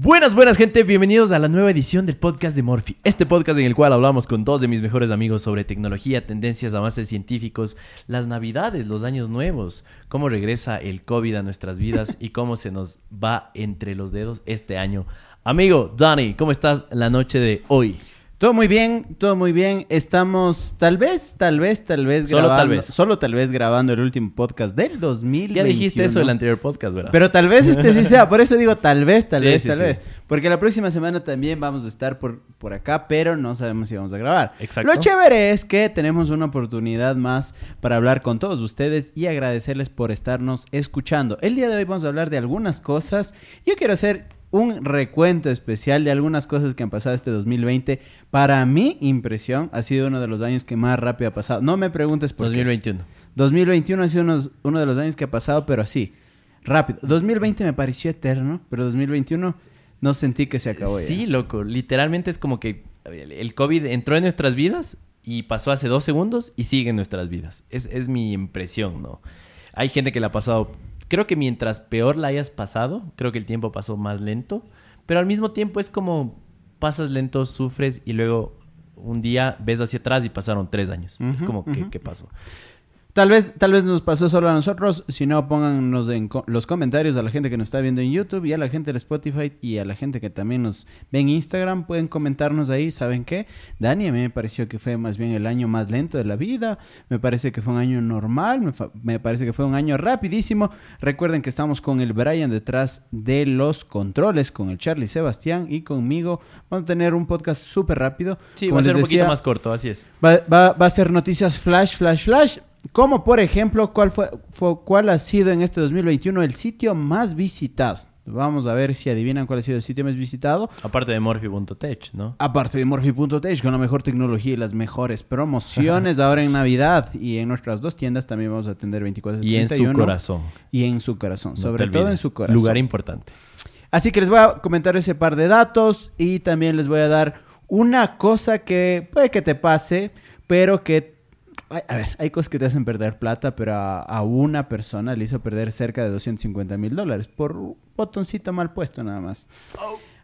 Buenas, buenas gente, bienvenidos a la nueva edición del podcast de Morphy. Este podcast en el cual hablamos con dos de mis mejores amigos sobre tecnología, tendencias, avances científicos, las navidades, los años nuevos, cómo regresa el COVID a nuestras vidas y cómo se nos va entre los dedos este año. Amigo Donny, ¿cómo estás la noche de hoy? Todo muy bien, todo muy bien. Estamos tal vez, tal vez, tal vez Solo grabando. tal vez. Solo tal vez grabando el último podcast del 2021. Ya dijiste eso en el anterior podcast, ¿verdad? Pero tal vez este sí sea. Por eso digo tal vez, tal Sí, vez, sí, tal sí. vez. Porque la próxima semana también vamos a estar por, por acá, pero no sabemos si vamos a grabar. Exacto. Lo chévere es que tenemos una oportunidad más para hablar con todos ustedes y agradecerles por estarnos escuchando. El día de hoy vamos a hablar de algunas cosas. Yo quiero hacer un recuento especial de algunas cosas que han pasado este 2020. Para mi impresión, ha sido uno de los años que más rápido ha pasado. No me preguntes por qué. 2021. 2021 ha sido unos- uno de los años que ha pasado, pero así, rápido. 2020 me pareció eterno, pero 2021 no sentí que se acabó ya. Sí, loco. Literalmente es como que el el COVID entró en nuestras vidas y pasó hace dos segundos y sigue en nuestras vidas. Es, es mi impresión, ¿no? Hay gente que la ha pasado. Creo que mientras peor la hayas pasado, creo que el tiempo pasó más lento. Pero al mismo tiempo es como pasas lento, sufres y luego un día ves hacia atrás y pasaron tres años. es como ujú. ¿qué pasó? Tal vez, tal vez nos pasó solo a nosotros, si no pónganos en co- los comentarios a la gente que nos está viendo en YouTube y a la gente de Spotify y a la gente que también nos ve en Instagram, pueden comentarnos ahí, ¿saben qué? Dani, a mí me pareció que fue más bien el año más lento de la vida, me parece que fue un año normal, me, me parece que fue un año rapidísimo. Recuerden que estamos con el Brian detrás de los controles, con el Charlie Sebastián y conmigo. Vamos a tener un podcast súper rápido. Sí, Como va a ser un poquito más corto, así es. Va, va- va a ser noticias flash, flash, flash. Como por ejemplo, ¿cuál, fue, fue- cuál ha sido en este 2021 el sitio más visitado? Vamos a ver si adivinan cuál ha sido el sitio más visitado. Aparte de Morphy.tech, ¿no? Aparte de Morphy.tech, con la mejor tecnología y las mejores promociones ahora en Navidad. Y en nuestras dos tiendas también vamos a atender 24 Y en su corazón. Y en su corazón, No sobre todo en su corazón. Lugar importante. Así que les voy a comentar ese par de datos y también les voy a dar una cosa que puede que te pase, pero que... A ver, hay cosas que te hacen perder plata, pero a, a una persona le hizo perder cerca de 250 mil dólares por un botoncito mal puesto nada más.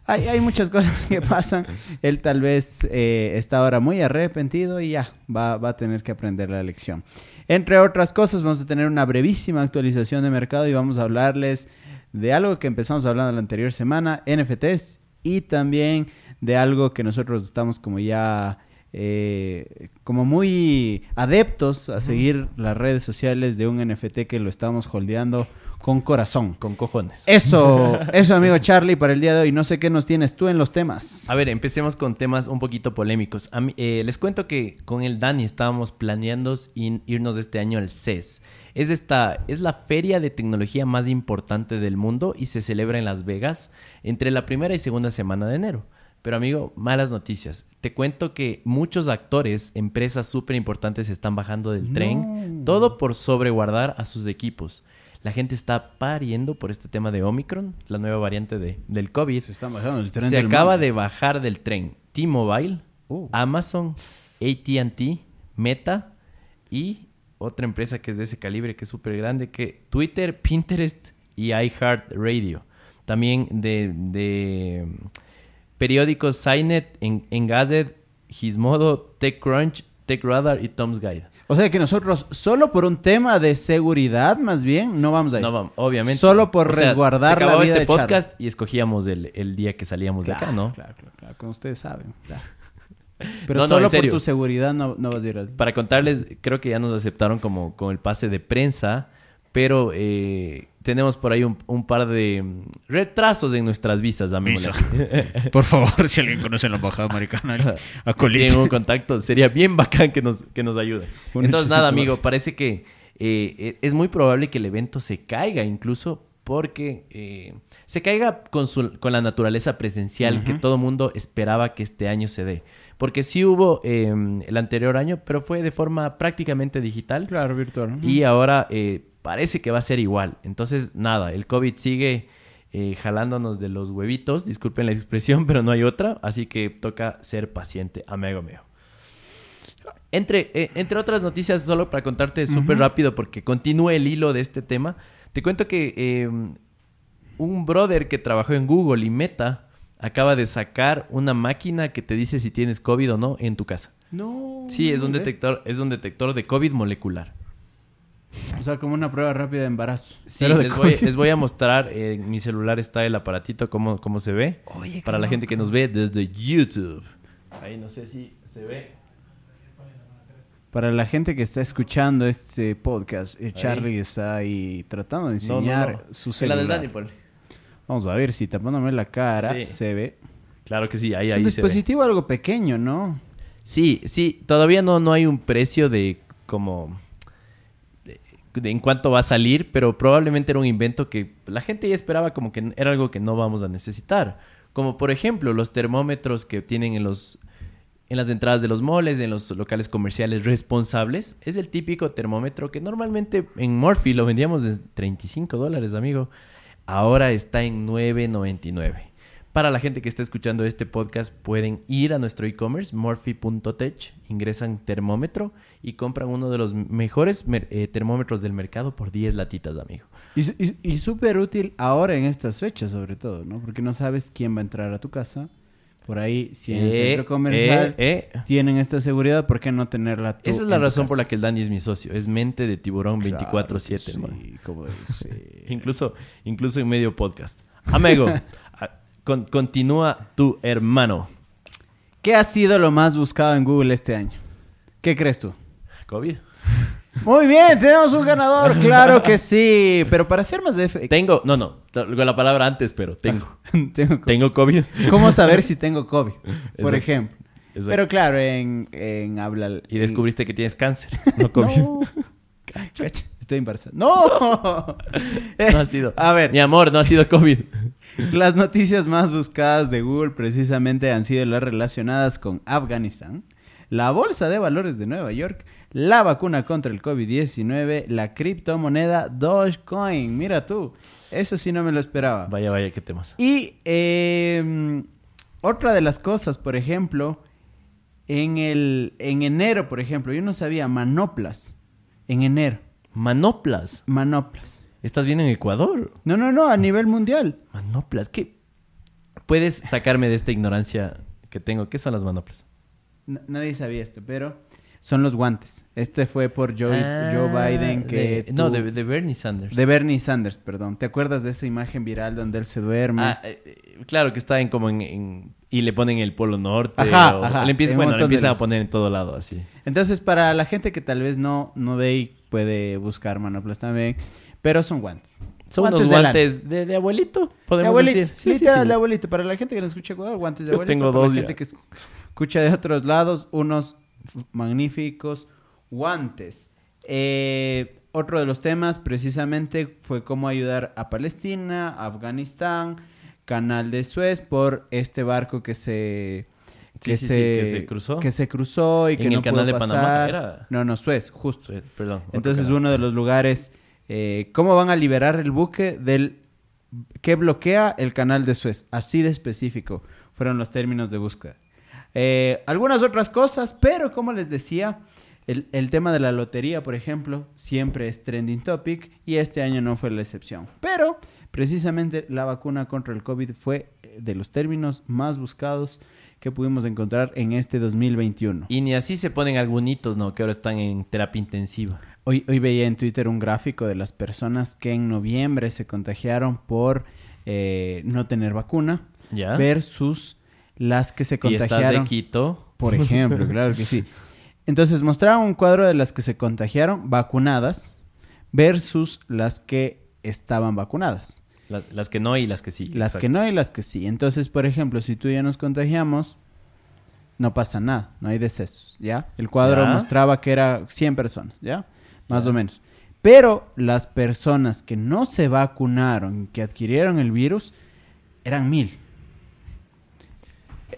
Hay, hay muchas cosas que pasan. Él tal vez eh, está ahora muy arrepentido y ya va, va a tener que aprender la lección. Entre otras cosas, vamos a tener una brevísima actualización de mercado y vamos a hablarles de algo que empezamos hablando la anterior semana, NFTs, y también de algo que nosotros estamos como ya eh, como muy adeptos a seguir las redes sociales de un NFT que lo estamos holdeando con corazón. Con cojones. Eso, eso amigo Charlie para el día de hoy. No sé qué nos tienes tú en los temas. A ver, empecemos con temas un poquito polémicos. A mí- eh, les cuento que con el Dani estábamos planeando in- irnos este año al CES. Es, esta, es la feria de tecnología más importante del mundo y se celebra en Las Vegas entre la primera y segunda semana de enero. Pero amigo, malas noticias. Te cuento que muchos actores, empresas súper importantes están bajando del tren, todo por sobreguardar a sus equipos. La gente está pariendo por este tema de Omicron, la nueva variante de, del COVID. Se están bajando el tren Se del acaba de bajar del tren T-Mobile, Uh. Amazon, ATT, Meta y otra empresa que es de ese calibre, que es súper grande, que Twitter, Pinterest y iHeartRadio. También de, de periódicos Cynet, En- Engadget, Gizmodo, TechCrunch, TechRadar y Tom's Guide. O sea que nosotros, solo por un tema de seguridad, más bien, no vamos a ir. No, vamos, obviamente. Solo por O sea, resguardar la vida este de podcast y escogíamos el, el día que salíamos de acá, ¿no? Claro, claro, claro, como ustedes saben. claro. Pero No, solo en por tu seguridad no, no vas a ir al... Para contarles, creo que ya nos aceptaron como con el pase de prensa, pero eh, tenemos por ahí un, un par de retrasos en nuestras visas, amigos. Por favor, si alguien conoce la embajada americana, a Tienen un contacto, sería bien bacán que nos, que nos ayude. Entonces, nada, amigo, parece que eh, eh, es muy probable que el evento se caiga incluso porque eh, se caiga con, su- con la naturaleza presencial que todo mundo esperaba que este año se dé. Porque sí hubo eh, el anterior año, pero fue de forma prácticamente digital. Claro, virtual. Y ahora eh, parece que va a ser igual. Entonces, nada, el COVID sigue eh, jalándonos de los huevitos, disculpen la expresión, pero no hay otra. Así que toca ser paciente, amigo mío. Entre, eh, entre otras noticias, solo para contarte súper rápido, porque continúa el hilo de este tema, te cuento que eh, un brother que trabajó en Google y Meta acaba de sacar una máquina que te dice si tienes COVID o no en tu casa. No. Sí, es un detector, es un detector de COVID molecular. O sea, como una prueba rápida de embarazo. Sí, Pero de les voy, les voy a mostrar en mi celular está el aparatito cómo, cómo se ve. Oye, para la gente que nos ve desde YouTube. Ahí no sé si se ve. Para la gente que está escuchando este podcast, eh, Charlie está ahí tratando de No, no, enseñar no. su celular. La del Dani. Vamos a ver si tapándome la cara Sí. se ve. Claro que sí, ahí, Es ahí un se ve. dispositivo algo pequeño, ¿no? Sí, sí, todavía no, no hay un precio de como en cuánto va a salir, pero probablemente era un invento que la gente ya esperaba como que era algo que no vamos a necesitar. Como por ejemplo los termómetros que tienen en los en las entradas de los moles, en los locales comerciales responsables. Es el típico termómetro que normalmente en Morphy lo vendíamos de 35 dólares, amigo. Ahora está en 9.99. Para la gente que está escuchando este podcast, pueden ir a nuestro e-commerce, morphy.tech, ingresan termómetro y compran uno de los mejores eh, termómetros del mercado por 10 latitas, amigo. Y, y- y súper útil ahora en estas fechas, sobre todo, ¿no? Porque no sabes quién va a entrar a tu casa. Por ahí, si en el Eh, centro comercial eh, eh. tienen esta seguridad, ¿por qué no tenerla tú Esa es la razón por la que el Dani es mi socio. Es mente de tiburón Claro 24-7, que hermano. Sí, como dice. Incluso, incluso en medio podcast. Amigo, con- continúa tu hermano. ¿Qué ha sido lo más buscado en Google este año? ¿Qué crees tú? COVID. Muy bien, tenemos un ganador, claro que sí. Pero para ser más efectivo, Tengo, no, no, con la palabra antes, pero tengo. tengo co- Tengo COVID. ¿Cómo saber si tengo COVID? Por Exacto. ejemplo. Exacto. Pero claro, en, en habla... Y descubriste que tienes cáncer, no COVID. No. Cacha, estoy embarazada. ¡No! No ha sido. A ver, Mi amor, no ha sido COVID. las noticias más buscadas de Google precisamente han sido las relacionadas con Afganistán, la bolsa de valores de Nueva York, la vacuna contra el COVID-19, la criptomoneda Dogecoin. Mira tú, eso sí no me lo esperaba. Vaya, vaya, qué temas. Y eh, otra de las cosas, por ejemplo, en, el, en enero, por ejemplo, yo no sabía manoplas. En enero, Manoplas. manoplas. ¿Estás bien en Ecuador? No, no, no, a nivel mundial. Manoplas. ¿Qué? ¿Puedes sacarme de esta ignorancia que tengo? ¿Qué son las manoplas? N- nadie sabía esto, pero son los guantes. Este fue por Joe, Ah, Joe Biden que... de- no, de, de Bernie Sanders. de Bernie Sanders, perdón. ¿Te acuerdas de esa imagen viral donde él se duerme? Ah, eh, eh, claro que está en como en, en- y le ponen el polo norte. Ajá, o- ajá, le empiezan, bueno, le de- empiezan a poner en todo lado así. Entonces, para la gente que tal vez no, no ve y puede buscar manoplas también, pero son guantes. Son Guantes unos de guantes de, de abuelito, De podemos abuelito, decir. Sí, literal, sí. de abuelito. Para la gente que no escucha Ecuador, guantes de Yo abuelito. tengo para dos la ya. gente que escucha de otros lados, unos magníficos guantes. Eh, otro de los temas precisamente fue cómo ayudar a Palestina, Afganistán, Canal de Suez por este barco que se... Sí, sí, sí, que se cruzó. que se cruzó y En que el no canal pudo de Panamá, pasar. ¿era? No, no, Suez, justo. Suez, Perdón. Entonces canal. uno de los lugares, eh, ¿cómo van a liberar el buque del que bloquea el canal de Suez? Así de específico fueron los términos de búsqueda. Eh, algunas otras cosas, pero como les decía, el, el tema de la lotería, por ejemplo, siempre es trending topic y este año no fue la excepción. Pero precisamente la vacuna contra el COVID fue eh, de los términos más buscados que pudimos encontrar en este 2021. Y ni así se ponen algunitos, ¿no? Que ahora están en terapia intensiva. Hoy, hoy veía en Twitter un gráfico de las personas que en noviembre se contagiaron por eh, no tener vacuna ¿Ya? versus las que se contagiaron. de Quito. Por ejemplo, claro que sí. Entonces mostraron un cuadro de las que se contagiaron vacunadas versus las que estaban vacunadas. Las, las que no y las que sí. Las que no y las que sí. Entonces, por ejemplo, si tú y yo nos contagiamos, no pasa nada, no hay decesos, ¿ya? El cuadro Ya. mostraba que era 100 personas, ¿ya? Más Ya. o menos. Pero las personas que no se vacunaron, que adquirieron el virus, eran mil.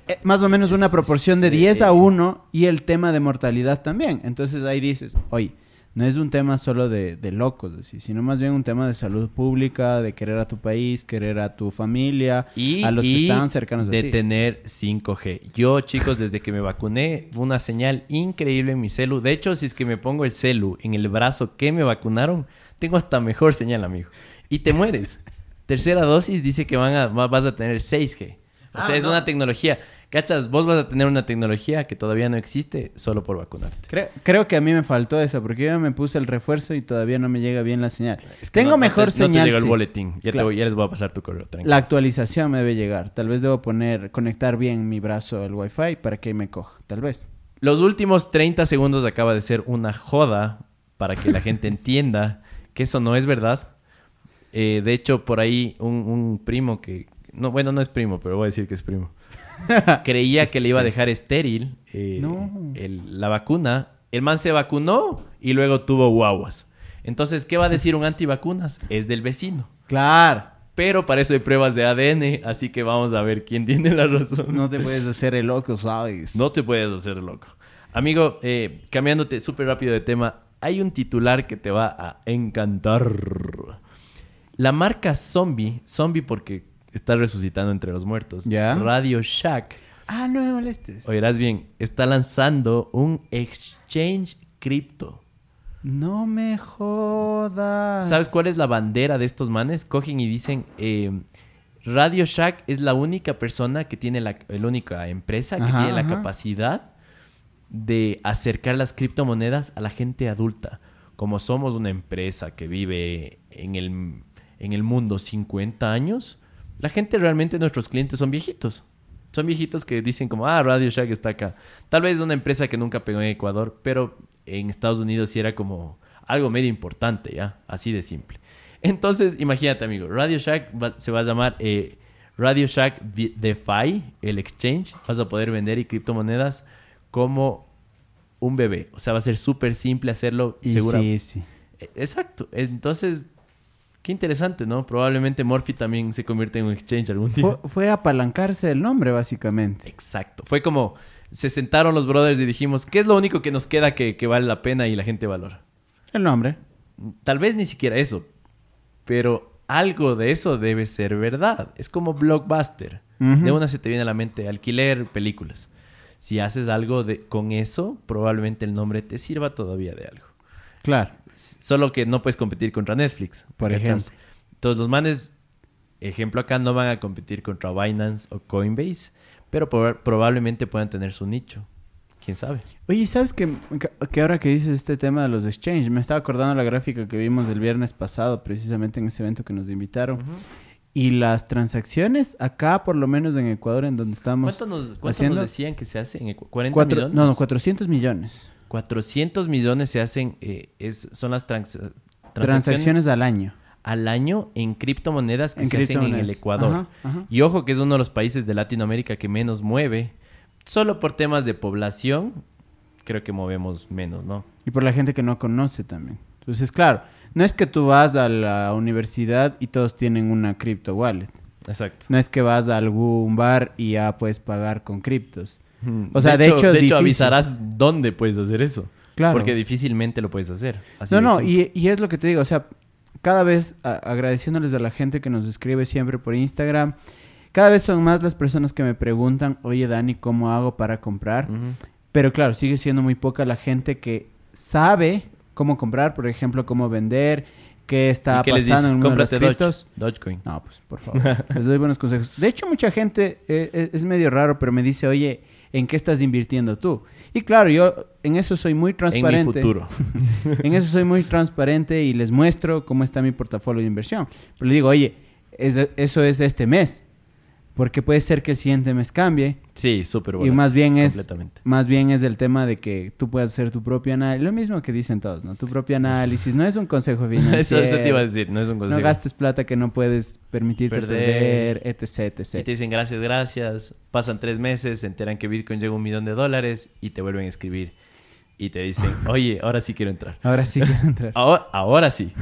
Eh, Más o menos una proporción de sí. 10 a 1 y el tema de mortalidad también. Entonces ahí dices, oye, no es un tema solo de, de locos, así, sino más bien un tema de salud pública, de querer a tu país, querer a tu familia, Y, a los que y estaban cercanos de a ti. tener 5G. Yo, chicos, desde que me vacuné, fue una señal increíble en mi celu. De hecho, si es que me pongo el celu en el brazo que me vacunaron, tengo hasta mejor señal, amigo. Y te mueres. Tercera dosis dice que van a, va- vas a tener 6G. O sea, Ah, es no. una tecnología. ¿Cachas? Vos vas a tener una tecnología que todavía no existe solo por vacunarte. Creo, creo que a mí me faltó eso, porque yo me puse el refuerzo y todavía no me llega bien la señal. Es que Tengo no- no mejor te- señal. No te llegó el sí. boletín. Ya, te Claro. voy- ya les voy a pasar tu correo, tranquilo. La actualización me debe llegar. Tal vez debo poner, conectar bien mi brazo al wifi para que me coja. Tal vez. Los últimos 30 segundos acaba de ser una joda para que la gente entienda que eso no es verdad. Eh, de hecho, por ahí un, un primo que... No, bueno, no es primo, pero voy a decir que es primo. Creía que le iba a dejar estéril eh, No. el- la vacuna. El man se vacunó y luego tuvo guaguas. Entonces, ¿qué va a decir un antivacunas? Es del vecino. Claro. Pero para eso hay pruebas de ADN, así que vamos a ver quién tiene la razón. No te puedes hacer el loco, ¿sabes? No te puedes hacer loco. Amigo, eh, cambiándote súper rápido de tema, hay un titular que te va a encantar. La marca Zombie, Zombie porque está resucitando entre los muertos, Ya. Radio Shack, Ah, no me molestes. oirás bien, está lanzando un exchange cripto. No me jodas. ¿Sabes cuál es la bandera de estos manes? Cogen y dicen, eh, Radio Shack es la única persona que tiene la, la única empresa que Ajá, tiene la ajá. capacidad de acercar las criptomonedas a la gente adulta. Como somos una empresa que vive en el, en el mundo 50 años, la gente realmente, nuestros clientes son viejitos. Son viejitos que dicen como, ah, Radio Shack está acá. Tal vez es una empresa que nunca pegó en Ecuador, pero en Estados Unidos sí era como algo medio importante, ¿ya? Así de simple. Entonces, imagínate, amigo, Radio Shack va- se va a llamar eh, Radio Shack De- DeFi, el exchange. Vas a poder vender y criptomonedas como un bebé. O sea, va a ser súper simple hacerlo. Y segura- sí, sí. Eh, Exacto. Entonces, qué interesante, ¿no? Probablemente Morphy también se convierte en un exchange algún día. Fue, fue apalancarse el nombre, básicamente. Exacto. Fue como, se sentaron los brothers y dijimos, ¿qué es lo único que nos queda que, que vale la pena y la gente valora? El nombre. Tal vez ni siquiera eso, pero algo de eso debe ser verdad. Es como blockbuster. De una se te viene a la mente alquiler, películas. Si haces algo de, con eso, probablemente el nombre te sirva todavía de algo. Claro. Solo que no puedes competir contra Netflix. Por ¿cachas? ejemplo. Entonces los manes, ejemplo acá, no van a competir contra Binance o Coinbase, pero proba- probablemente puedan tener su nicho. ¿Quién sabe? Oye, ¿sabes que, que ahora que dices este tema de los exchanges, me estaba acordando la gráfica que vimos el viernes pasado, precisamente en ese evento que nos invitaron. Y las transacciones acá, por lo menos en Ecuador, en donde estamos ¿Cuánto, nos, cuánto haciendo nos decían que se hace? ¿En Ecu- ¿40 cuatro- millones? no, no, 400 millones. 400 millones se hacen, eh, es, son las trans- transacciones, Transacciones al año. al año en criptomonedas que En se hacen en el. Ecuador. Ajá, ajá. Y ojo que es uno de los países de Latinoamérica que menos mueve. Solo por temas de población, creo que movemos menos, ¿no? Y por la gente que no conoce también. Entonces, claro, no es que tú vas a la universidad y todos tienen una crypto wallet. Exacto. No es que vas a algún bar y ya puedes pagar con criptos. Mm. O sea, de hecho, de hecho avisarás dónde puedes hacer eso. Claro. Porque difícilmente lo puedes hacer. Así no, no, y, y es lo que te digo, o sea, cada vez a- agradeciéndoles a la gente que nos escribe siempre por Instagram, cada vez son más las personas que me preguntan, oye Dani, ¿cómo hago para comprar? Pero claro, sigue siendo muy poca la gente que sabe cómo comprar, por ejemplo, cómo vender, qué está ¿Y qué les pasando en mundo de los Cómprate Doge, criptos. Dogecoin. No, pues por favor, les doy buenos consejos. De hecho, mucha gente eh, eh, es medio raro, pero me dice, oye, ¿en qué estás invirtiendo tú? Y claro, yo en eso soy muy En mi transparente. futuro. En eso soy muy transparente y les muestro cómo está mi portafolio de inversión. Pero le digo, oye, es- eso es de este mes. Porque puede ser que el siguiente mes cambie. Sí, súper y bueno. más bien es más bien es el tema de que tú puedas hacer tu propio análisis. Lo mismo que dicen todos, ¿no? Tu propio análisis. No es un consejo financiero. Eso, eso te iba a decir, no es un consejo. No gastes plata que no puedes permitirte Perder. perder, etc, Y etc. te dicen gracias, gracias. Pasan tres meses, se enteran que Bitcoin llega a un millón de dólares y te vuelven a escribir. Y te dicen, oye, ahora sí quiero entrar. Ahora sí quiero entrar. Ahora, ahora sí.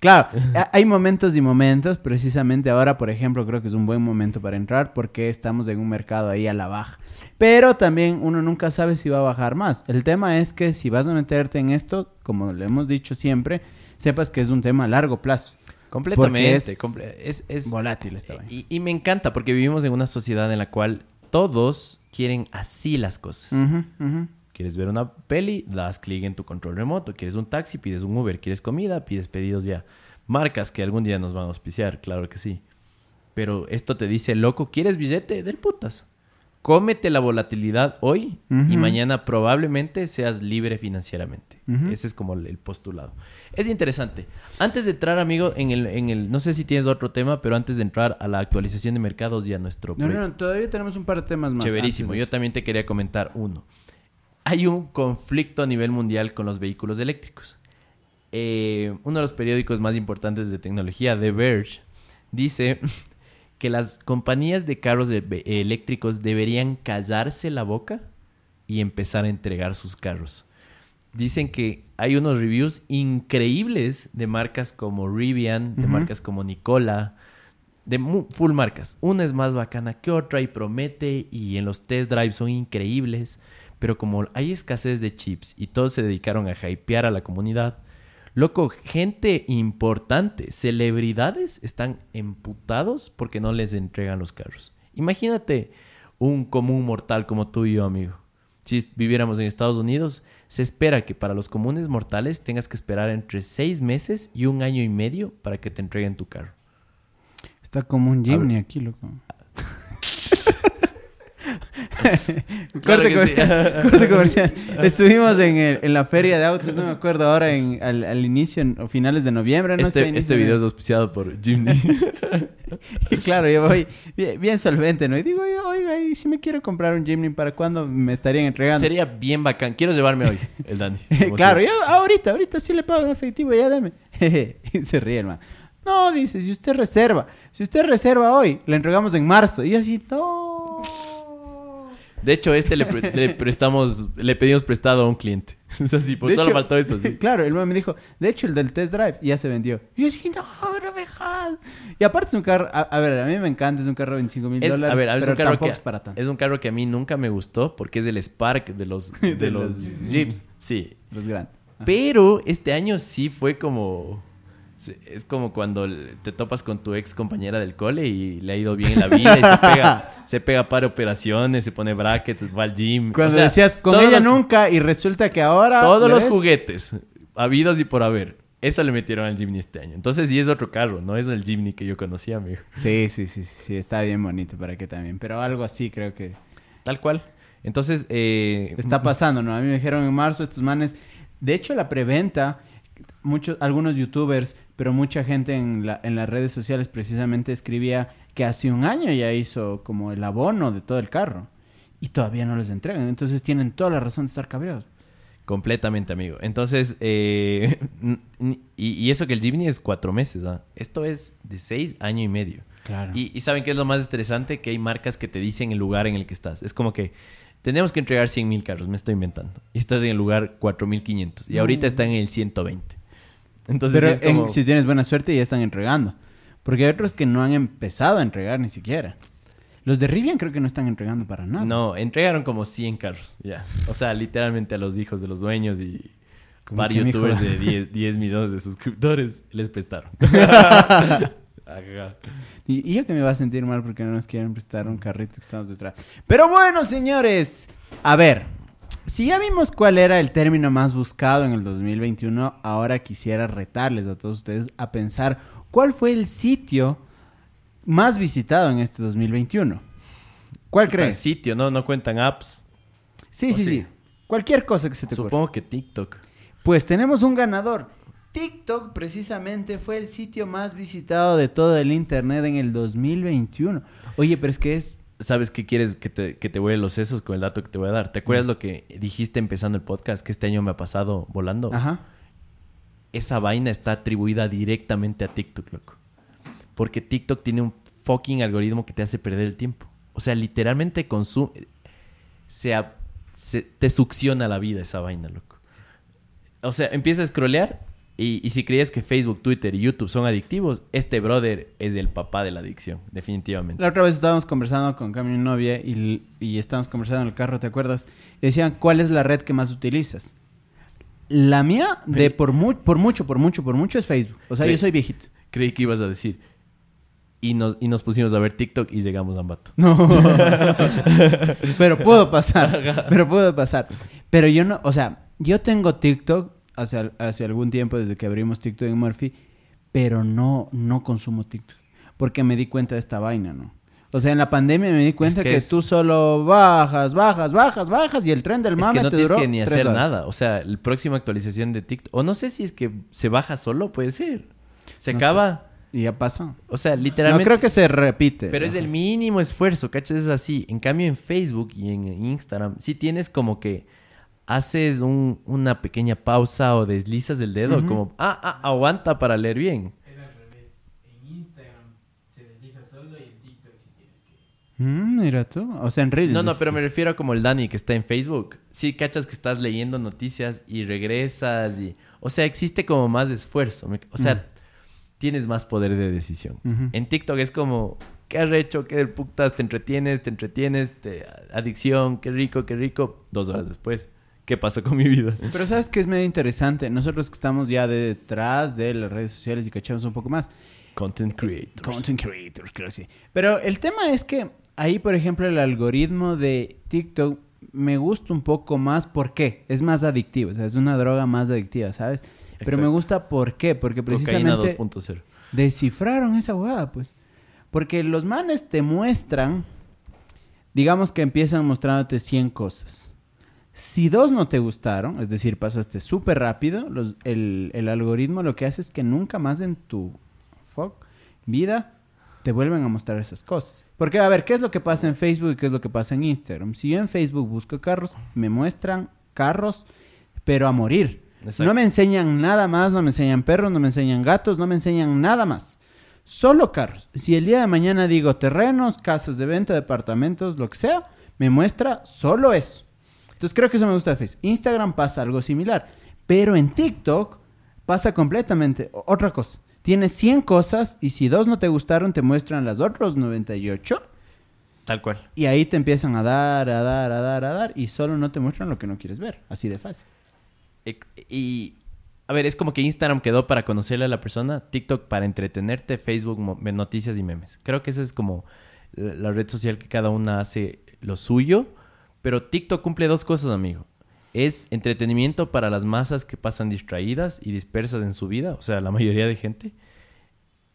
Claro, hay momentos y momentos. Precisamente ahora, por ejemplo, creo que es un buen momento para entrar porque estamos en un mercado ahí a la baja. Pero también uno nunca sabe si va a bajar más. El tema es que si vas a meterte en esto, como le hemos dicho siempre, sepas que es un tema a largo plazo. Completamente. es comple- es, es- volátil esta y, y me encanta porque vivimos en una sociedad en la cual todos quieren así las cosas. Quieres ver una peli, das clic en tu control remoto. Quieres un taxi, pides un Uber. Quieres comida, pides pedidos ya. Marcas que algún día nos van a auspiciar, claro que sí. Pero esto te dice, loco, ¿quieres billete? Del putas. Cómete la volatilidad hoy y mañana probablemente seas libre financieramente. Ese es como el, postulado. Es interesante. Antes de entrar, amigo, en el, en el... No sé si tienes otro tema, pero antes de entrar a la actualización de mercados y a nuestro... No, no, no, todavía tenemos un par de temas más. Chéverísimo. Yo también te quería comentar uno. Hay un conflicto a nivel mundial con los vehículos eléctricos. Eh, uno de los periódicos más importantes de tecnología, The Verge, dice que las compañías de carros de- eléctricos deberían callarse la boca y empezar a entregar sus carros. Dicen que hay unos reviews increíbles de marcas como Rivian, de marcas como Nicola, de full marcas. Una es más bacana que otra y promete y en los test drives son increíbles, pero como hay escasez de chips y todos se dedicaron a hypear a la comunidad, loco, gente importante, celebridades están emputados porque no les entregan los carros. Imagínate un común mortal como tú y yo, amigo. Si viviéramos en Estados Unidos, se espera que para los comunes mortales tengas que esperar entre seis meses y un año y medio para que te entreguen tu carro. Está como un Jimny aquí, loco. Claro corte, sí. comercial, corte comercial. Estuvimos en, el- en la feria de autos, no me acuerdo ahora, en, al, al inicio, o finales de noviembre, no este sé. este de- video es auspiciado por Jimny. Y claro, yo voy bien, bien solvente, ¿no? Y digo, oiga, y si me quiero comprar un Jimny, ¿para cuándo me estarían entregando? Sería bien bacán. Quiero llevarme hoy, el Dani. Claro, yo ahorita, ahorita sí le pago en efectivo, ya deme. y se ríe, hermano. No, dice, si usted reserva, si usted reserva hoy, le entregamos en marzo. Y yo así, no. De hecho, este le, pre- le prestamos, le pedimos prestado a un cliente. Es así, pues De solo hecho- faltó eso, sí. claro, el man me dijo, de hecho, el del test drive ya se vendió. Y yo así, no, no me jodas. Y aparte es un carro, a, a ver, a mí me encanta, es un carro de 25 mil Es, dólares, a ver, es pero un, carro que, es para tanto. es un carro que a mí nunca me gustó porque es el Spark de los, de, De los, los Jeeps. Sí. Los grandes. Ajá. Pero este año sí fue como... Es como cuando te topas con tu ex compañera del cole y le ha ido bien en la vida y se pega, se pega para operaciones, se pone brackets, va al gym. Cuando O sea, decías, con ella los- nunca, y resulta que ahora... Todos ¿le los ves? juguetes habidos y por haber. Eso le metieron al Jimny este año. Entonces sí es otro carro, no es el Jimny que yo conocía, amigo. Sí, sí, sí, sí, sí, está bien bonito para que también. Pero algo así creo que Tal cual. Entonces, eh, está pasando, ¿no? A mí me dijeron en marzo estos manes. De hecho, la preventa, muchos, algunos youtubers, pero mucha gente en, la- en las redes sociales precisamente escribía que hace un año ya hizo como el abono de todo el carro. Y todavía no les entregan. Entonces tienen toda la razón de estar cabreados. Completamente, amigo. Entonces, eh, y, y eso que el Jimny es cuatro meses, ¿ah? Esto es de seis, año y medio. Claro. Y, y ¿saben qué es lo más estresante? Que hay marcas que te dicen el lugar en el que estás. Es como que tenemos que entregar 100 mil carros, me estoy inventando. Y estás en el lugar 4500. Y ahorita está en el 120. Entonces, pero sí es como... en- si tienes buena suerte ya están entregando. Porque hay otros que no han empezado a entregar ni siquiera. Los de Rivian creo que no están entregando para nada. No, entregaron como 100 carros, ya. O sea, literalmente a los hijos de los dueños y varios youtubers de 10, 10 millones de suscriptores les prestaron. Y, y yo que me va a sentir mal porque no nos quieren prestar un carrito que estamos detrás. Pero bueno, señores. A ver. Si ya vimos cuál era el término más buscado en el 2021, ahora quisiera retarles a todos ustedes a pensar cuál fue el sitio más visitado en este 2021. ¿Cuál Chuta, crees? Sitio, ¿no? No cuentan apps. Sí, ¿O sí, sí? sí. Cualquier cosa que se te ocurra. Supongo que TikTok. Pues tenemos un ganador. TikTok precisamente fue el sitio más visitado de todo el internet en el 2021. Oye, pero es que es ¿Sabes qué quieres que te, que te huele los sesos con el dato que te voy a dar? ¿Te acuerdas lo que dijiste empezando el podcast? Que este año me ha pasado volando. Ajá. Esa vaina está atribuida directamente a TikTok, loco. Porque TikTok tiene un fucking algoritmo que te hace perder el tiempo. O sea, literalmente consume... Se, te succiona la vida esa vaina, loco. O sea, empiezas a scrollear y, y si creías que Facebook, Twitter y YouTube son adictivos, este brother es el papá de la adicción, definitivamente. La otra vez estábamos conversando con Cami, mi novia, y, y estábamos conversando en el carro, ¿te acuerdas? Y decían, ¿cuál es la red que más utilizas? La mía, de por, mu- por mucho, por mucho, por mucho, es Facebook. O sea, Sí. yo soy viejito. Creí que ibas a decir. Y nos, y nos pusimos a ver TikTok y llegamos a Ambato. No. pero puedo pasar. pero puedo pasar. Pero yo no, o sea, yo tengo TikTok hace, hace algún tiempo desde que abrimos TikTok en Murphy, pero no, no consumo TikTok. porque me di cuenta de esta vaina, ¿no? O sea, en la pandemia me di cuenta que que, es- tú solo bajas, bajas, bajas, bajas y el tren del Es mame que no te tienes duró que ni hacer horas. nada. O sea, la próxima actualización de TikTok. O no sé si es que se baja solo, puede ser. Se No acaba. Y ya pasó. O sea, No literalmente. creo que se repite. Pero es el mínimo esfuerzo, ¿cachas? Es así. En cambio, en Facebook y en Instagram, sí tienes como que haces un- una pequeña pausa o deslizas el dedo, como, ah, ah, aguanta para leer bien. Es al revés. En Instagram se desliza solo y en TikTok sí tienes que. Mm, mira tú. O sea, en Reels. No, no, pero tú. me refiero a como el Dani que está en Facebook. Sí, cachas que estás leyendo noticias y regresas y... O sea, existe como más esfuerzo. me- O sea, tienes más poder de decisión. En TikTok es como... Qué arrecho, qué del putas, te entretienes, te entretienes, te... adicción, qué rico, qué rico. Dos horas después, ¿qué pasó con mi vida? Pero sabes que es medio interesante. Nosotros que estamos ya detrás de las redes sociales y cachamos un poco más. Content creators. Content creators, creo que sí. Pero el tema es que ahí, por ejemplo, el algoritmo de TikTok me gusta un poco más. ¿Por qué? Es más adictivo. O sea, es una droga más adictiva, ¿sabes? Pero me gusta ¿por qué? Porque precisamente 2.0. descifraron esa hueá, pues. Porque los manes te muestran, digamos que empiezan mostrándote 100 cosas. Si dos no te gustaron, es decir, pasaste súper rápido, los- el, el algoritmo lo que hace es que nunca más en tu fuck, vida te vuelven a mostrar esas cosas. Porque, a ver, ¿qué es lo que pasa en Facebook y qué es lo que pasa en Instagram? Si yo en Facebook busco carros, me muestran carros, pero a morir. Exacto. No me enseñan nada más, no me enseñan perros, no me enseñan gatos, no me enseñan nada más. Solo carros. Si el día de mañana digo terrenos, casas de venta, departamentos, lo que sea, me muestra solo eso. Entonces creo que eso me gusta de Facebook. Instagram pasa algo similar. Pero en TikTok pasa completamente otra cosa. Tienes 100 cosas y si dos no te gustaron, te muestran las otras 98. Tal cual. Y ahí te empiezan a dar, a dar, a dar, a dar. Y solo no te muestran lo que no quieres ver. Así de fácil. Y, a ver, es como que Instagram quedó para conocerle a la persona, TikTok para entretenerte, Facebook noticias y memes. Creo que esa es como la la red social que cada una hace lo suyo, pero TikTok cumple dos cosas, amigo. Es entretenimiento para las masas que pasan distraídas y dispersas en su vida, o sea, la mayoría de gente,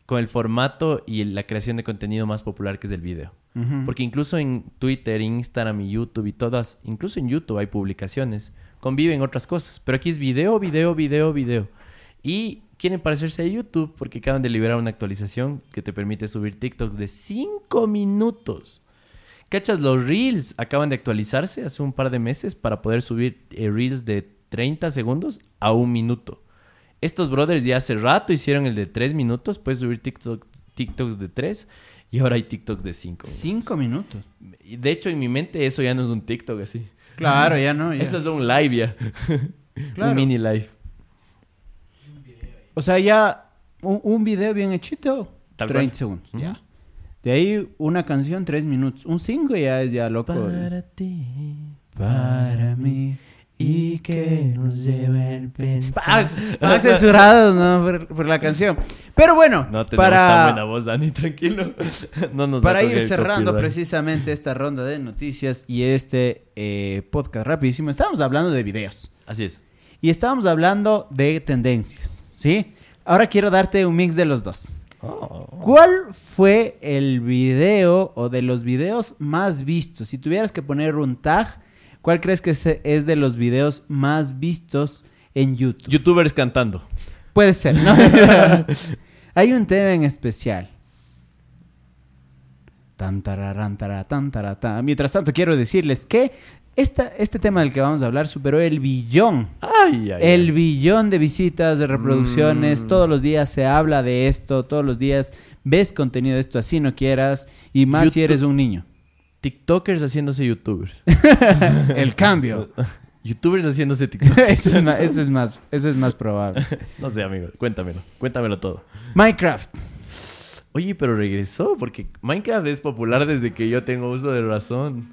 con el formato y la creación de contenido más popular que es el video. Porque incluso en Twitter, Instagram y YouTube y todas, incluso en YouTube hay publicaciones, conviven otras cosas. Pero aquí es video, video, video, video. Y quieren parecerse a YouTube porque acaban de liberar una actualización que te permite subir TikToks de 5 minutos. ¿Cachas? Los Reels acaban de actualizarse hace un par de meses para poder subir eh, Reels de 30 segundos a un minuto. Estos brothers ya hace rato hicieron el de 3 minutos, puedes subir TikTok, TikToks de 3 y ahora hay TikToks de 5. Cinco minutos. Y De hecho, en mi mente eso ya no es un TikTok así. Claro, ya no. ya. Eso es un live ya. Claro. un mini live. O sea, ya un, un video bien hechito, Tal 30 cual. segundos. Ya. De ahí una canción, 3 minutos. Un 5 ya es ya loco. ti. Para mí. Y que nos lleva el pensar. Más, más censurados, ¿no? Por, por la canción. Pero bueno, No tenemos para, tan buena voz, Dani, tranquilo. no nos para a ir cerrando copyright. precisamente esta ronda de noticias y este eh, podcast rapidísimo, estábamos hablando de videos. Así es. Y estábamos hablando de tendencias, ¿sí? Ahora quiero darte un mix de los dos. Oh. ¿Cuál fue el video o de los videos más vistos? Si tuvieras que poner un tag, ¿cuál crees que es de los videos más vistos en YouTube? Youtubers cantando. Puede ser, ¿no? Hay un tema en especial. Tan, tararán, tará, tan, tará, tan. Mientras tanto, quiero decirles que esta, este tema del que vamos a hablar superó el billón. Ay, ay, El ay. billón de visitas, de reproducciones, Mm. todos los días se habla de esto, todos los días ves contenido de esto así no quieras, y más si eres un niño. TikTokers haciéndose youtubers. El cambio. youtubers haciéndose TikTok. eso, es más, eso, es más, eso es más probable. no sé, amigo. Cuéntamelo. Cuéntamelo todo. Minecraft. Oye, pero regresó porque Minecraft es popular desde que yo tengo uso de razón.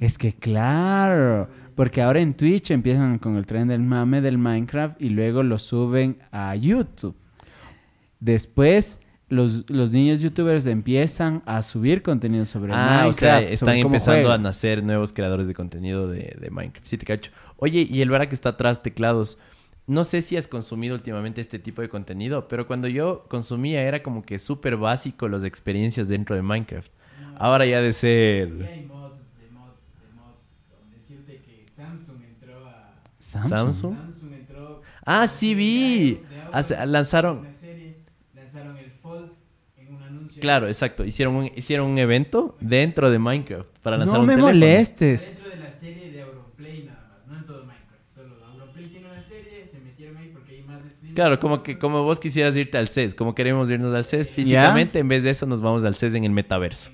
Es que claro, porque ahora en Twitch empiezan con el tren del mame del Minecraft y luego lo suben a YouTube. Después los, los niños youtubers empiezan a subir contenido sobre Ah, Minecraft. o sea, están empezando a nacer nuevos creadores de contenido de, de Minecraft. Sí, te cacho. Oye, y el Vara que está atrás, teclados, no sé si has consumido últimamente este tipo de contenido, pero cuando yo consumía era como que súper básico las experiencias dentro de Minecraft. Ahora ya de ser... hay mods de mods de mods. Donde decirte que Samsung entró Samsung. Samsung entró. Ah, sí vi. de Hace- lanzaron- Una serie, lanzaron el Fold en un anuncio. Claro, exacto. Hicieron un, hicieron un evento dentro de Minecraft para lanzar No un me teléfono. molestes. Dentro de la serie de Auronplay nada más, no en todo Minecraft. Solo Auronplay tiene una serie, se metieron ahí porque hay más streamers. Claro, como que como vos quisieras irte al CES, como queremos irnos al CES físicamente, en vez de eso nos vamos al CES en el metaverso.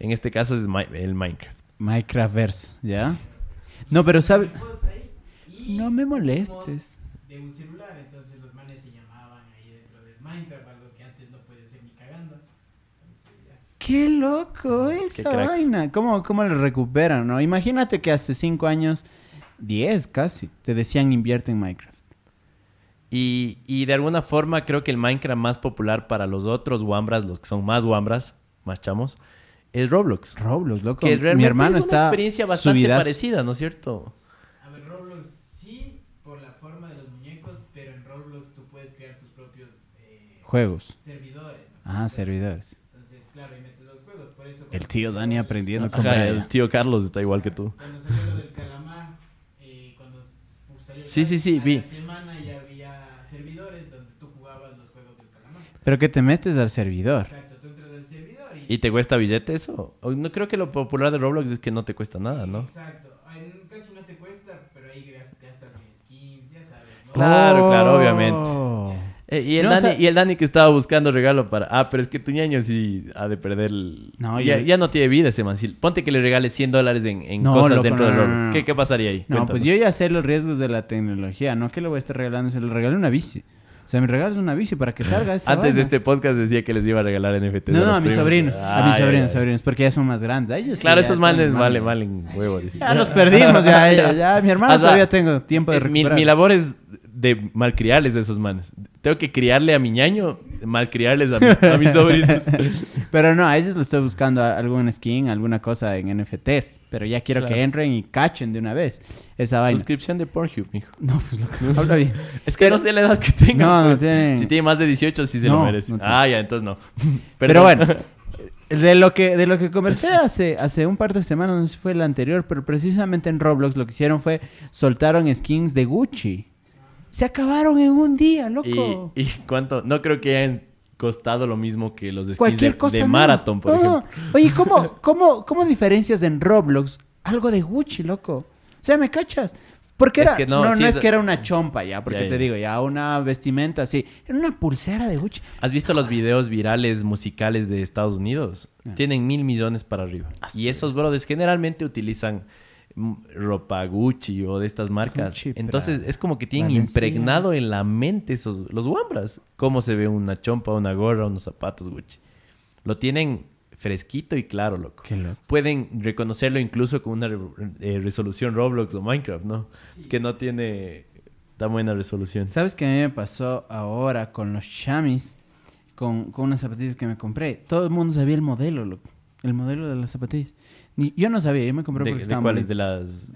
En este caso es el Minecraft. Minecraft verso, ¿ya? No, pero ¿sabes? El Fold ahí, y No me molestes. De un celular, entonces los manes se llamaban ahí dentro del Minecraft, algo que antes no puede ser ni cagando. Qué loco esa cracks. vaina. ¿Cómo, ¿Cómo lo recuperan, no? Imagínate que hace cinco años, diez casi, te decían invierte en Minecraft. Y, y de alguna forma creo que el Minecraft más popular para los otros Wambras, los que son más Wambras, más chamos, es Roblox. Roblox, loco. Que realmente Mi hermano es una está experiencia bastante subidazo. parecida, ¿no es cierto? A ver, Roblox sí, por la forma de los muñecos, pero en Roblox tú puedes crear tus propios eh, Juegos. servidores. ¿no? Ah, Entonces, servidores. Entonces, claro, y metes los juegos. Por eso, El tío Dani el- aprendiendo Ajá, con el tío Carlos está igual que tú. Cuando salió lo del calamar, eh, cuando salió Sí, sí, sí, a vi. la semana ya había servidores donde tú jugabas los juegos del calamar. Pero que te metes al servidor. Exacto, tú entras al servidor y... ¿Y te cuesta billete eso? O No creo que lo popular de Roblox es que no te cuesta nada, ¿no? Exacto. Ay, casi no te cuesta, pero ahí gas- gastas en skins, ya sabes, ¿no? Claro, claro, Oh. obviamente. Eh, y, el No, Dani, o sea- y el Dani que estaba buscando regalo para... Ah, pero es que tu ñaño sí ha de perder... el- No, ya, yo- ya no tiene vida ese man. Si- Ponte que le regales 100 dólares en, en No, cosas loco, dentro no, de no, Roblox. no, no. ¿Qué, qué pasaría ahí? No, pues yo ya sé los riesgos de la tecnología. No que le voy a estar regalando, se le regalé una bici. O sea, me regalas una bici para que salga esa Antes de este podcast decía que les iba a regalar NFTs. No, no, a mis sobrinos. Ah, a mis sobrinos, sobrinos. Porque ya son más grandes. A ellos Claro, esos manes mano. valen, huevo. dice. Ya los perdimos, ya, ya, ya. Mi hermano O sea, todavía tengo tiempo de Eh, mi, recuperar. mi labor es de malcriarles a esos manes. Tengo que criarle a mi ñaño, malcriarles a, mi- a mis sobrinos. Pero no, a ellos les estoy buscando algún skin, alguna cosa en NFTs. Pero ya quiero Claro. que entren y cachen de una vez esa vaina. Suscripción de Pornhub, mijo. No, pues loco, habla bien. Es que no sé la edad que tenga. No, no pues. tienen- Si tiene más de 18, sí se No, lo merece. no ah, ya, entonces no. Pero bueno, de lo que de lo que conversé hace hace un par de semanas, no sé si fue el anterior, pero precisamente en Roblox lo que hicieron fue soltaron skins de Gucci. Se acabaron en un día, loco. ¿Y, y cuánto? No creo que hayan costado lo mismo que los de, cosa de no. Marathon, por No, ejemplo. Oye, ¿cómo, cómo, ¿cómo diferencias en Roblox algo de Gucci, loco? O sea, ¿me cachas? Porque Es era, que no, no, es es- que era una chompa ya, porque Ya, te digo, ya una vestimenta así. Era una pulsera de Gucci. ¿Has visto los videos virales musicales de Estados Unidos? Ah. Tienen mil millones para arriba. Ah, y sí. esos brothers generalmente utilizan ropa Gucci o de estas marcas. Gucci, Entonces es como que tienen impregnado en la mente esos, los wambras. Cómo se ve una chompa, una gorra, unos zapatos Gucci. Lo tienen fresquito y claro, loco. Qué loco. Pueden reconocerlo incluso con una re- eh, resolución Roblox o Minecraft, ¿no? Que no tiene tan buena resolución. ¿Sabes qué a mí me pasó ahora con los chamis? Con, con unas zapatillas que me compré. Todo el mundo sabía el modelo, loco. El modelo de las zapatillas. Ni, yo no sabía, yo me compré ¿De, porque de estaban cuáles? De las...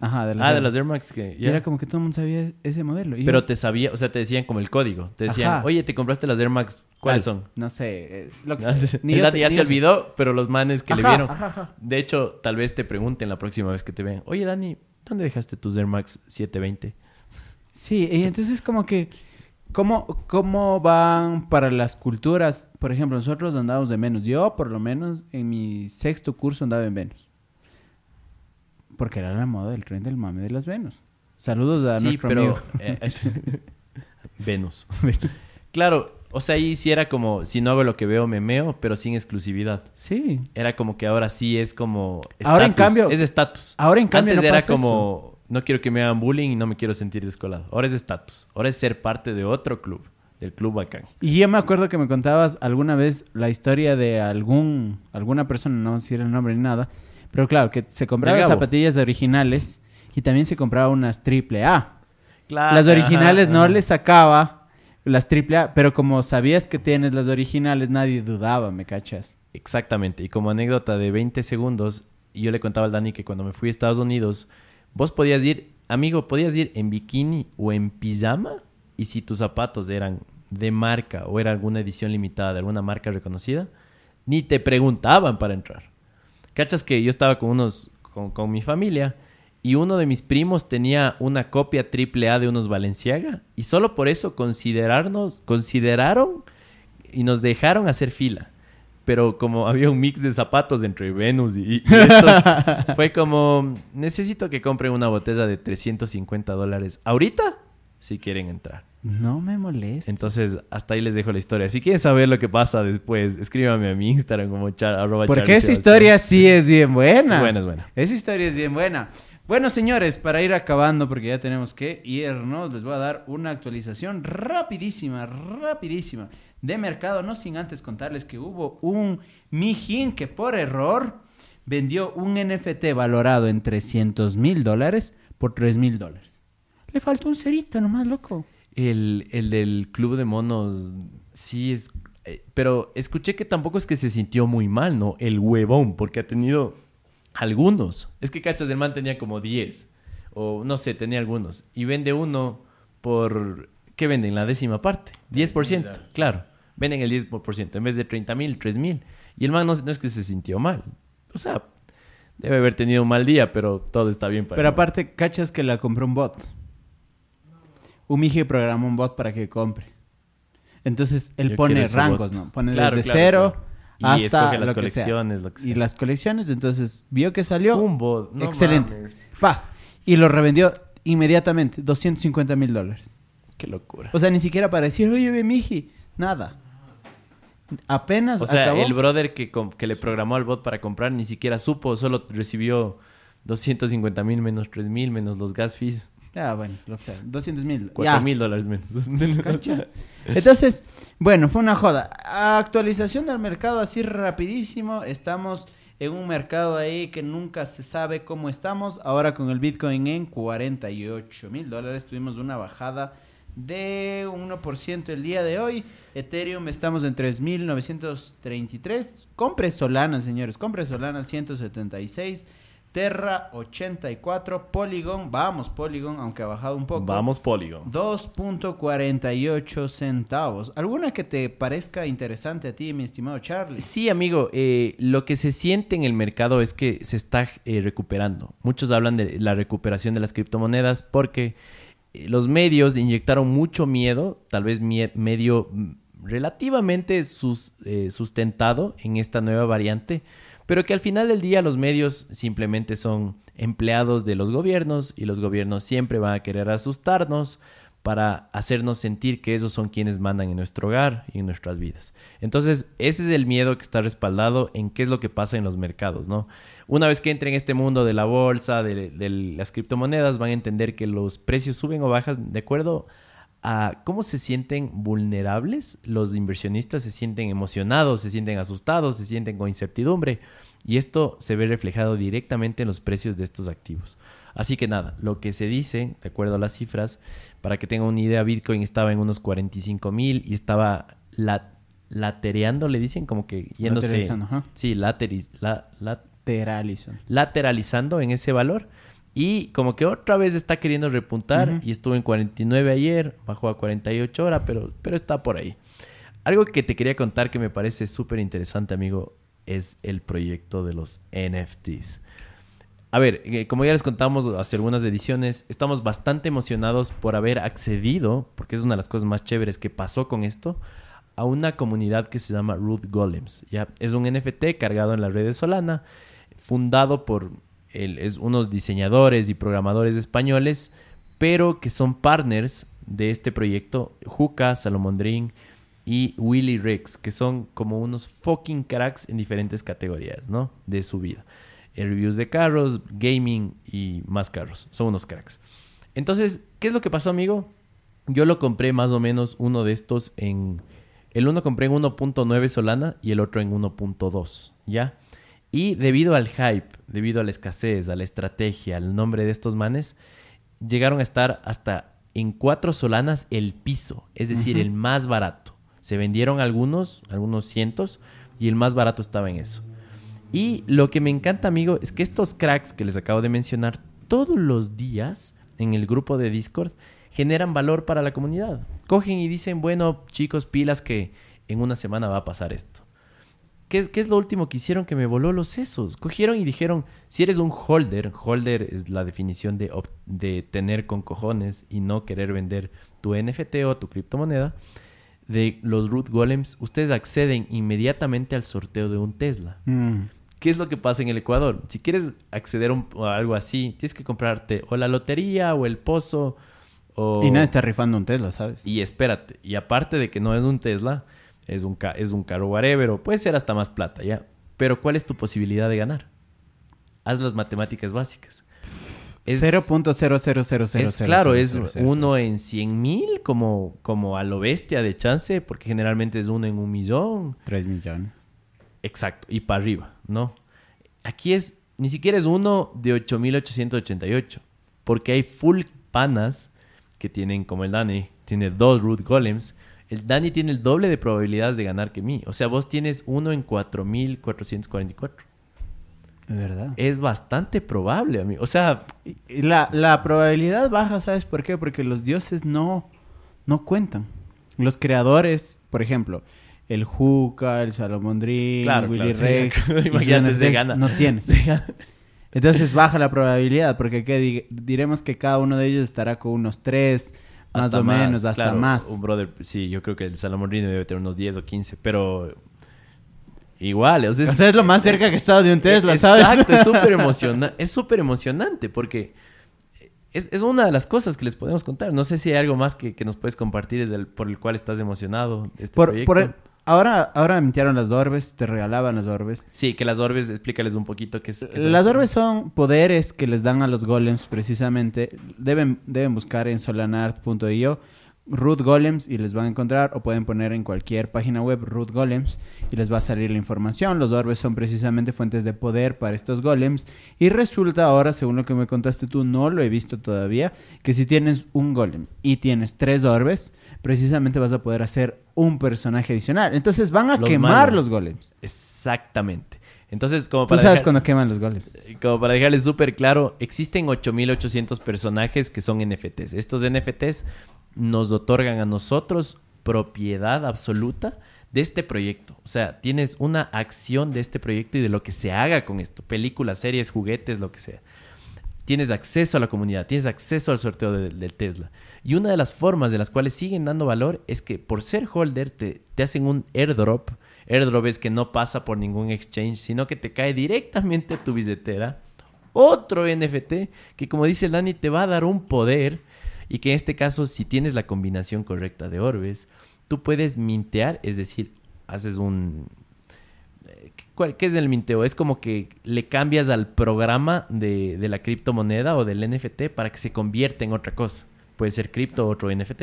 Ajá, de las Ah, de las Air Max que... Era como que todo el mundo sabía ese modelo. Y Pero yo, te sabía, o sea, te decían como el código. Te decían, Ajá. oye, te compraste las Air Max, ¿cuáles son? No sé, eh, lo que. Ni yo ya se ni olvidó, pero los manes que le vieron. ajá. De hecho, tal vez te pregunten la próxima vez que te vean, oye, Dani, ¿dónde dejaste tus Air Max 720? Sí, y entonces como que, ¿cómo, ¿cómo van para las culturas? Por ejemplo, nosotros andamos de menos. Yo, por lo menos, en mi sexto curso andaba en Venus. Porque era la moda del tren del mame de las Venus. Saludos a sí, nuestro pero... amigo. eh, Venus. Claro, o sea, ahí sí era como, si no hago lo que veo, me meo, pero sin exclusividad. Sí. Era como que ahora sí es como... Ahora, en cambio- Es estatus. ahora, en cambio, Antes no era pasa como, no quiero que me hagan bullying y no me quiero sentir descolado. Ahora es estatus. Ahora es ser parte de otro club. Del club bacán. Y yo me acuerdo que me contabas alguna vez la historia de algún alguna persona, no sé si era el nombre ni nada, pero claro, que se compraba zapatillas de originales y también se compraba unas triple A. Claro. las originales ajá, no ajá. les sacaba las triple A, pero como sabías que tienes las originales, nadie dudaba, ¿me cachas? Exactamente. Y como anécdota de 20 segundos, yo le contaba al Dani que cuando me fui a Estados Unidos, vos podías ir amigo, podías ir en bikini o en pijama y si tus zapatos eran de marca o era alguna edición limitada de alguna marca reconocida, ni te preguntaban para entrar. Cachas que yo estaba con unos, con, con mi familia y uno de mis primos tenía una copia triple A de unos Valenciaga y solo por eso considerarnos, consideraron y nos dejaron hacer fila. Pero como había un mix de zapatos entre Venus y, y estos, fue como, necesito que compren una botella de 350 dólares ahorita si quieren entrar. No me molesta. Entonces, hasta ahí les dejo la historia. Si quieren saber lo que pasa después, escríbame a mi Instagram como char, arroba Porque esa historia sí es bien buena. Es buena, es buena. Esa historia es bien buena. Bueno, señores, para ir acabando, porque ya tenemos que irnos, les voy a dar una actualización rapidísima, rapidísima de mercado, no sin antes contarles que hubo un mijín que por error vendió un NFT valorado en 300 mil dólares por 3 mil dólares. Le faltó un cerito nomás, loco. El, el del club de monos, sí es... eh, Pero escuché que tampoco es que se sintió muy mal, ¿no? El huevón, porque ha tenido algunos. Es que cachas del man tenía como 10. O no sé, tenía algunos. Y vende uno por... ¿Qué venden? La décima parte. 10%, claro. Venden el 10%. En vez de 30 mil, 3 mil. Y el man no, no es que se sintió mal. O sea, debe haber tenido un mal día, pero todo está bien para Pero él. aparte, cachas que la compró un bot. Un mije programó un bot para que compre. Entonces, él Yo pone rangos. ¿no? Pone Claro, desde claro, cero claro. Y hasta escoge las lo que sea. colecciones, lo que Y sea. las colecciones, entonces, vio que salió. Un bot. no Excelente. mames. Pa. Y lo revendió inmediatamente, 250 mil dólares. Qué locura. O sea, ni siquiera para decir, oye, ve, miji. Nada. Apenas O sea, acabó. el brother que, que le programó al bot para comprar ni siquiera supo, solo recibió 250 mil menos 3 mil menos los gas fees, Ya, bueno, lo que sea. 200 mil. 4 mil dólares menos. Entonces, bueno, fue una joda. Actualización del mercado así rapidísimo. Estamos en un mercado ahí que nunca se sabe cómo estamos. Ahora con el Bitcoin en 48 mil dólares tuvimos una bajada de 1% el día de hoy. Ethereum estamos en 3.933. Compre Solana, señores. Compre Solana 176. Terra 84. Polygon, vamos Polygon, aunque ha bajado un poco. Vamos, Polygon. 2.48 centavos. ¿Alguna que te parezca interesante a ti, mi estimado Charlie? Sí, amigo, eh, lo que se siente en el mercado es que se está eh, recuperando. Muchos hablan de la recuperación de las criptomonedas porque eh, los medios inyectaron mucho miedo, tal vez mie- medio mm, relativamente sus- eh, sustentado en esta nueva variante, pero que al final del día los medios simplemente son empleados de los gobiernos y los gobiernos siempre van a querer asustarnos para hacernos sentir que esos son quienes mandan en nuestro hogar y en nuestras vidas. Entonces, ese es el miedo que está respaldado en qué es lo que pasa en los mercados, ¿no? Una vez que entren en este mundo de la bolsa, de, de las criptomonedas, van a entender que los precios suben o bajan de acuerdo a cómo se sienten vulnerables. Los inversionistas se sienten emocionados, se sienten asustados, se sienten con incertidumbre. Y esto se ve reflejado directamente en los precios de estos activos. Así que nada, lo que se dice, de acuerdo a las cifras, para que tengan una idea, Bitcoin estaba en unos 45 mil y estaba la, latereando, le dicen, como que yéndose. Lateralizando. Sí, lateris, la, la- Teralison. lateralizando en ese valor. Y como que otra vez está queriendo repuntar y estuvo en 49 ayer, bajó a 48 ahora, pero, pero está por ahí. Algo que te quería contar que me parece súper interesante, amigo, es el proyecto de los NFTs. A ver, eh, como ya les contamos hace algunas ediciones, estamos bastante emocionados por haber accedido, porque es una de las cosas más chéveres que pasó con esto, a una comunidad que se llama Root Golems. ¿ya? Es un NFT cargado en la red de Solana, fundado por es unos diseñadores y programadores españoles, pero que son partners de este proyecto, Juca, Salomondrín y Willy Rex, que son como unos fucking cracks en diferentes categorías, ¿no? De su vida. Eh, reviews de carros, gaming y más carros. Son unos cracks. Entonces, ¿qué es lo que pasó, amigo? Yo lo compré más o menos uno de estos en... El uno compré en 1.9 Solana y el otro en 1.2, ¿ya? Y debido al hype, debido a la escasez, a la estrategia, al nombre de estos manes, llegaron a estar hasta en 4 Solanas el piso, es decir, el más barato. Se vendieron algunos, algunos cientos, y el más barato estaba en eso. Y lo que me encanta, amigo, es que estos cracks que les acabo de mencionar, todos los días en el grupo de Discord generan valor para la comunidad. Cogen y dicen, bueno, chicos, pilas que en una semana va a pasar esto. ¿Qué es, qué es lo último que hicieron que me voló los sesos? Cogieron y dijeron, si eres un holder, holder es la definición de, de tener con cojones y no querer vender tu NFT o tu criptomoneda, de los root golems, ustedes acceden inmediatamente al sorteo de un Tesla. Mm. ¿Qué es lo que pasa en el Ecuador? Si quieres acceder un- a algo así, tienes que comprarte o la lotería o el pozo o... Y nadie está rifando un Tesla, ¿sabes? Y espérate, y aparte de que no es un Tesla, es un, es un carro whatever, puede ser hasta más plata, ¿ya? Pero ¿cuál es tu posibilidad de ganar? Haz las matemáticas básicas. Es, 0.000000000. es claro, es uno en 100 mil como, como a lo bestia de chance, porque generalmente es uno en un millón. 3 millones. Exacto, y para arriba, ¿no? Aquí es, ni siquiera es uno de 8888, porque hay full panas que tienen, como el Dani, tiene dos root golems. El Dani tiene el doble de probabilidades de ganar que mí. O sea, vos tienes uno en 4444. Es verdad. Es bastante probable, amigo. O sea, La, la probabilidad baja, ¿sabes por qué? Porque los dioses no, no cuentan. Los creadores, por ejemplo, el Juca, el Salomondrín, Claro, Willy claro, Rex, imagínate, se gana. no gana. Entonces baja la probabilidad, porque ¿qué? Di- diremos que cada uno de ellos estará con unos tres, más Hasta o menos, hasta claro, más. Un brother, sí, yo creo que el Salomón Rino debe tener unos 10 o 15, pero igual, o sea, O sea, es lo más cerca que he estado de un Tesla, ¿sabes? Exacto, es súper emociona es súper emocionante porque es, es una de las cosas que les podemos contar. No sé si hay algo más que, que nos puedes compartir desde el- por el cual estás emocionado. Este Por, proyecto. por el- ahora, ahora mintieron las orbes, te regalaban las orbes. Sí, que las orbes, explícales un poquito qué es. qué son Las orbes son poderes que les dan a los golems precisamente. Deben, deben buscar en solanart.io root golems y les van a encontrar o pueden poner en cualquier página web root golems y les va a salir la información. Los orbes son precisamente fuentes de poder para estos golems y resulta ahora, según lo que me contaste tú, no lo he visto todavía, que si tienes un golem y tienes tres orbes, precisamente vas a poder hacer un personaje adicional. Entonces van a Los quemar malos. los golems. Exactamente. Entonces, como Tú para, sabes dejar, cuando queman los golems. como para dejarles súper claro, existen 8800 personajes que son NFTs. Estos NFTs nos otorgan a nosotros propiedad absoluta de este proyecto. O sea, tienes una acción de este proyecto y de lo que se haga con esto. Películas, series, juguetes, lo que sea. Tienes acceso a la comunidad, tienes acceso al sorteo de- del Tesla. Y una de las formas de las cuales siguen dando valor es que por ser holder te, hacen un airdrop. Airdrop es que no pasa por ningún exchange, sino que te cae directamente a tu billetera. Otro NFT que como dice el Dani te va a dar un poder y que en este caso si tienes la combinación correcta de orbes, tú puedes mintear, es decir, haces un... ¿cuál- ¿Qué es el minteo? Es como que le cambias al programa de, de la criptomoneda o del NFT para que se convierta en otra cosa. Puede ser cripto o otro NFT.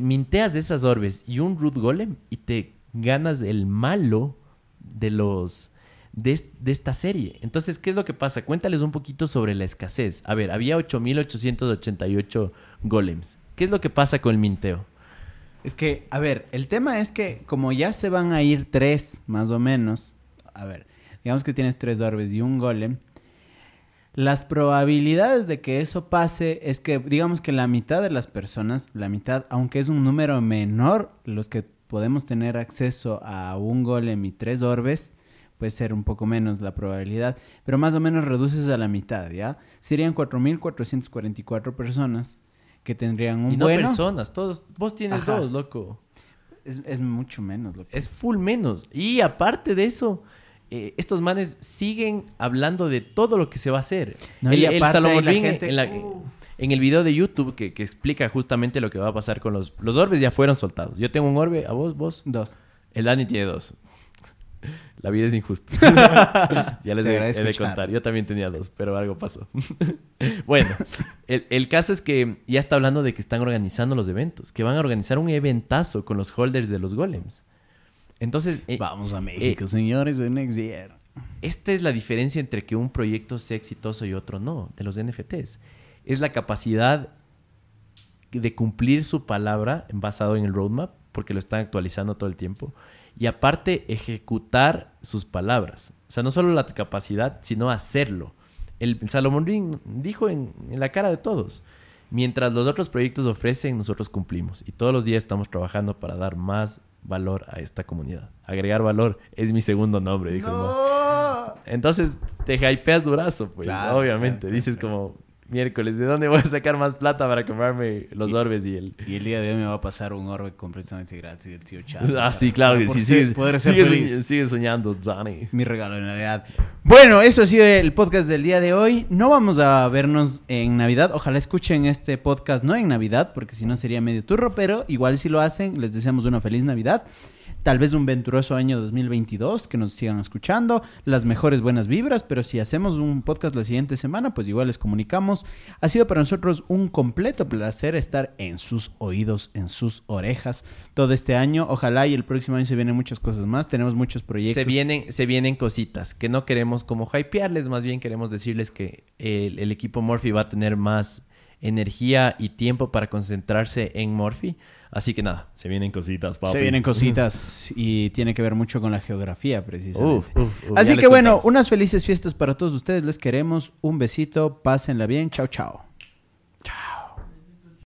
Minteas esas orbes y un root golem y te ganas el malo de los de, de esta serie. Entonces, ¿qué es lo que pasa? Cuéntales un poquito sobre la escasez. A ver, había 8888 golems. ¿Qué es lo que pasa con el minteo? Es que, a ver, el tema es que como ya se van a ir tres, más o menos, a ver, digamos que tienes tres orbes y un golem, las probabilidades de que eso pase es que, digamos que la mitad de las personas, la mitad, aunque es un número menor, los que podemos tener acceso a un golem y tres orbes, puede ser un poco menos la probabilidad, pero más o menos reduces a la mitad, ¿ya? Serían 4.444 personas que tendrían un y no bueno. personas, todos, vos tienes Ajá. dos, loco. Es, es mucho menos, loco. Es full menos. Y aparte de eso, eh, estos manes siguen hablando de todo lo que se va a hacer. No, el, y el aparte Salomón ahí la Ring, gente- en, la- en el video de YouTube que, que explica justamente lo que va a pasar con los... Los orbes ya fueron soltados. Yo tengo un orbe, a vos, vos. Dos. El Dani tiene dos. La vida es injusta. ya les he, he de contar. Yo también tenía dos, pero algo pasó. bueno, el, el caso es que ya está hablando de que están organizando los eventos, que van a organizar un eventazo con los holders de los golems. Entonces, eh, Vamos a eh, México, señores, de next year. esta es la diferencia entre que un proyecto sea exitoso y otro no, de los NFTs. Es la capacidad de cumplir su palabra basado en el roadmap, porque lo están actualizando todo el tiempo. Y aparte, ejecutar sus palabras. O sea, no solo la capacidad, sino hacerlo. el Salomón Ring dijo en, en la cara de todos, mientras los otros proyectos ofrecen, nosotros cumplimos. Y todos los días estamos trabajando para dar más valor a esta comunidad. Agregar valor es mi segundo nombre, dijo man. Entonces te hypeas durazo, pues, Claro, obviamente. claro, Dices claro. como, miércoles, ¿de dónde voy a sacar más plata para comprarme los orbes y el... Y el día de hoy me va a pasar un orbe completamente gratis del tío Chad. Ah, sí, claro que sí. Sigues, sigues, sigues soñando, Zani. Mi regalo de Navidad. Bueno, eso ha sido el podcast del día de hoy. No vamos a vernos en Navidad. Ojalá escuchen este podcast no en Navidad, porque si no sería medio turro, pero igual si lo hacen, les deseamos una feliz Navidad. Tal vez un venturoso año 2022, que nos sigan escuchando, las mejores buenas vibras, pero si hacemos un podcast la siguiente semana, pues igual les comunicamos. Ha sido para nosotros un completo placer estar en sus oídos, en sus orejas todo este año. Ojalá y el próximo año se vienen muchas cosas más. Tenemos muchos proyectos. Se vienen, se vienen cositas que no queremos como hypearles, más bien queremos decirles que el, equipo Morphy va a tener más energía y tiempo para concentrarse en Morphy. Así que nada, se vienen cositas, papi. Se vienen cositas y tiene que ver mucho con la geografía, precisamente. Uf, uf, uf, Así que bueno, contamos. unas felices fiestas para todos ustedes. Les queremos. Un besito. Pásenla bien. Chao, chao.